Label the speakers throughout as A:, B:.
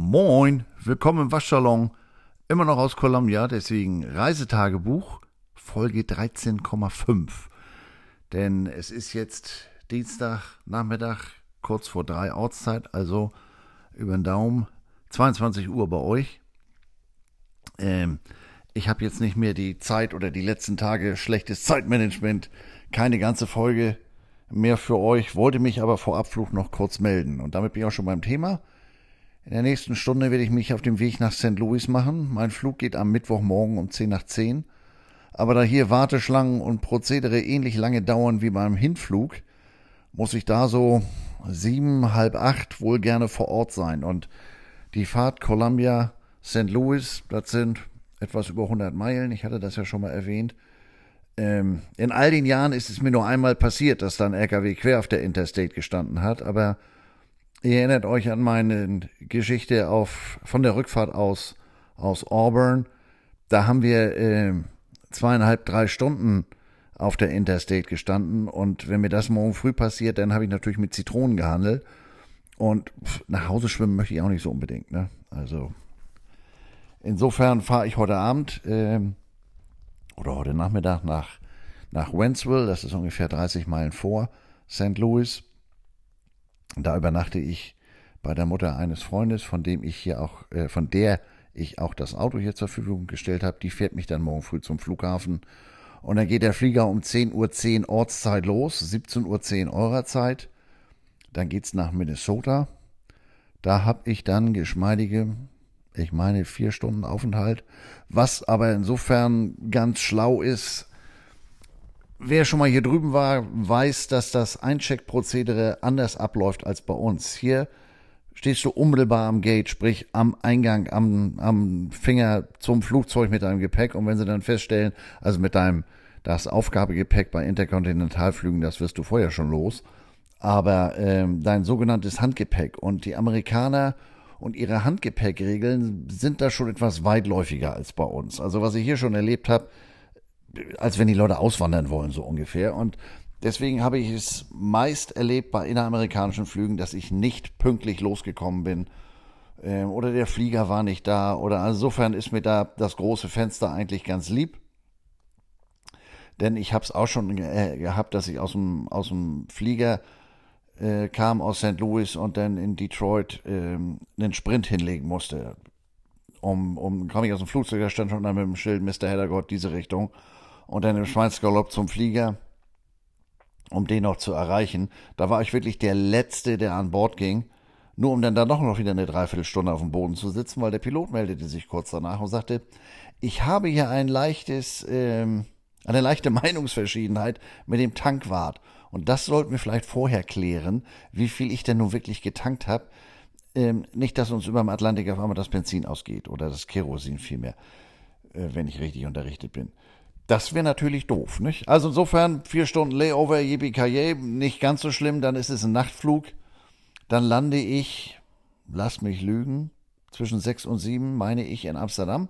A: Moin, willkommen im Waschsalon. Immer noch aus Columbia, deswegen Reisetagebuch, Folge 13,5. Denn es ist jetzt Dienstag, Nachmittag, kurz vor drei Ortszeit, also über den Daumen, 22 Uhr bei euch. Ähm, ich habe jetzt nicht mehr die Zeit oder die letzten Tage schlechtes Zeitmanagement, keine ganze Folge mehr für euch, wollte mich aber vor Abflug noch kurz melden. Und damit bin ich auch schon beim Thema. In der nächsten Stunde werde ich mich auf dem Weg nach St. Louis machen. Mein Flug geht am Mittwochmorgen um 10 nach 10. Aber da hier Warteschlangen und Prozedere ähnlich lange dauern wie beim Hinflug, muss ich da so sieben, halb acht wohl gerne vor Ort sein. Und die Fahrt Columbia St. Louis, das sind etwas über 100 Meilen. Ich hatte das ja schon mal erwähnt. Ähm, in all den Jahren ist es mir nur einmal passiert, dass da ein LKW quer auf der Interstate gestanden hat. Aber Ihr erinnert euch an meine Geschichte auf, von der Rückfahrt aus, aus Auburn. Da haben wir äh, zweieinhalb, drei Stunden auf der Interstate gestanden. Und wenn mir das morgen früh passiert, dann habe ich natürlich mit Zitronen gehandelt. Und nach Hause schwimmen möchte ich auch nicht so unbedingt. Ne? Also insofern fahre ich heute Abend äh, oder heute Nachmittag nach, nach Wentzville. Das ist ungefähr 30 Meilen vor St. Louis. Da übernachte ich bei der Mutter eines Freundes, von dem ich hier auch, äh, von der ich auch das Auto hier zur Verfügung gestellt habe. Die fährt mich dann morgen früh zum Flughafen. Und dann geht der Flieger um 10.10 Uhr Ortszeit los, 17.10 Uhr eurer Zeit. Dann geht's nach Minnesota. Da habe ich dann geschmeidige, ich meine, vier Stunden Aufenthalt. Was aber insofern ganz schlau ist, Wer schon mal hier drüben war, weiß, dass das Eincheckprozedere anders abläuft als bei uns. Hier stehst du unmittelbar am Gate, sprich am Eingang, am, am Finger zum Flugzeug mit deinem Gepäck. Und wenn sie dann feststellen, also mit deinem, das Aufgabegepäck bei Interkontinentalflügen, das wirst du vorher schon los. Aber ähm, dein sogenanntes Handgepäck und die Amerikaner und ihre Handgepäckregeln sind da schon etwas weitläufiger als bei uns. Also was ich hier schon erlebt habe, als wenn die Leute auswandern wollen, so ungefähr. Und deswegen habe ich es meist erlebt bei inneramerikanischen Flügen, dass ich nicht pünktlich losgekommen bin. Äh, oder der Flieger war nicht da. Oder insofern ist mir da das große Fenster eigentlich ganz lieb. Denn ich habe es auch schon äh, gehabt, dass ich aus dem, aus dem Flieger äh, kam aus St. Louis und dann in Detroit äh, einen Sprint hinlegen musste. Um, um kam ich aus dem Flugzeug, da stand schon dann mit dem Schild Mr. Heddergott diese Richtung und dann im Schweinsgalopp zum Flieger, um den noch zu erreichen. Da war ich wirklich der Letzte, der an Bord ging, nur um dann da noch, noch wieder eine Dreiviertelstunde auf dem Boden zu sitzen, weil der Pilot meldete sich kurz danach und sagte, ich habe hier ein leichtes, ähm, eine leichte Meinungsverschiedenheit mit dem Tankwart. Und das sollten wir vielleicht vorher klären, wie viel ich denn nun wirklich getankt habe. Ähm, nicht, dass uns über dem Atlantik auf einmal das Benzin ausgeht oder das Kerosin vielmehr, äh, wenn ich richtig unterrichtet bin. Das wäre natürlich doof, nicht? Also insofern vier Stunden Layover, yippie nicht ganz so schlimm, dann ist es ein Nachtflug. Dann lande ich, lass mich lügen, zwischen sechs und sieben, meine ich, in Amsterdam.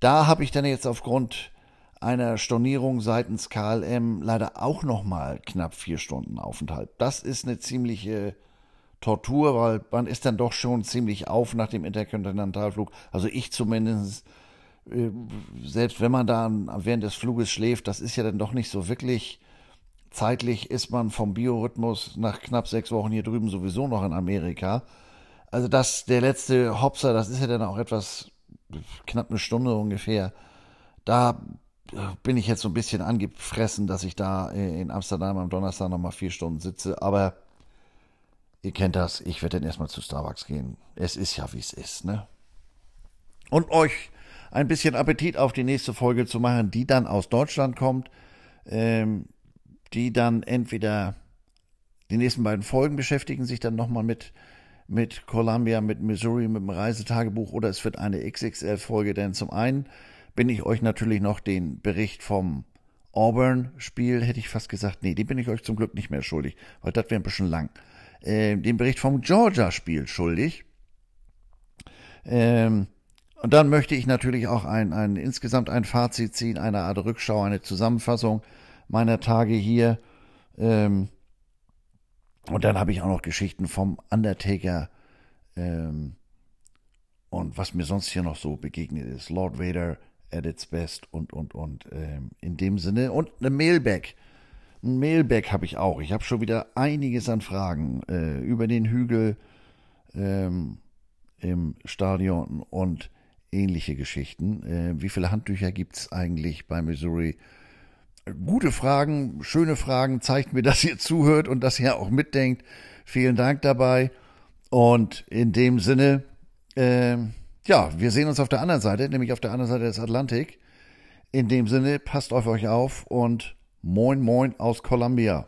A: Da habe ich dann jetzt aufgrund einer Stornierung seitens KLM leider auch nochmal knapp vier Stunden Aufenthalt. Das ist eine ziemliche Tortur, weil man ist dann doch schon ziemlich auf nach dem Interkontinentalflug. Also ich zumindest äh, selbst wenn man da während des Fluges schläft, das ist ja dann doch nicht so wirklich zeitlich ist man vom Biorhythmus nach knapp sechs Wochen hier drüben sowieso noch in Amerika. Also das, der letzte Hopser, das ist ja dann auch etwas, knapp eine Stunde ungefähr. Da äh, bin ich jetzt so ein bisschen angefressen, dass ich da äh, in Amsterdam am Donnerstag nochmal vier Stunden sitze. Aber ihr kennt das, ich werde dann erstmal zu Starbucks gehen. Es ist ja, wie es ist, ne? Und euch ein bisschen Appetit auf die nächste Folge zu machen, die dann aus Deutschland kommt, ähm, die dann entweder die nächsten beiden Folgen beschäftigen sich dann nochmal mit mit Columbia, mit Missouri, mit dem Reisetagebuch oder es wird eine XXL-Folge, denn zum einen bin ich euch natürlich noch den Bericht vom Auburn-Spiel, hätte ich fast gesagt, nee, den bin ich euch zum Glück nicht mehr schuldig, weil das wäre ein bisschen lang. Äh, den Bericht vom Georgia-Spiel schuldig. Ähm, und dann möchte ich natürlich auch ein, ein, insgesamt ein Fazit ziehen, eine Art Rückschau, eine Zusammenfassung meiner Tage hier. Ähm, und dann habe ich auch noch Geschichten vom Undertaker ähm, und was mir sonst hier noch so begegnet ist. Lord Vader at its best und, und, und. Ähm, in dem Sinne. Und eine Mailback. Ein Mailback habe ich auch. Ich habe schon wieder einiges an Fragen äh, über den Hügel ähm, im Stadion und ähnliche Geschichten. Äh, wie viele Handtücher gibt es eigentlich bei Missouri? Gute Fragen, schöne Fragen, zeigt mir, dass ihr zuhört und dass ihr auch mitdenkt. Vielen Dank dabei. Und in dem Sinne, äh, ja, wir sehen uns auf der anderen Seite, nämlich auf der anderen Seite des Atlantik. In dem Sinne, passt auf euch auf und moin moin aus Columbia.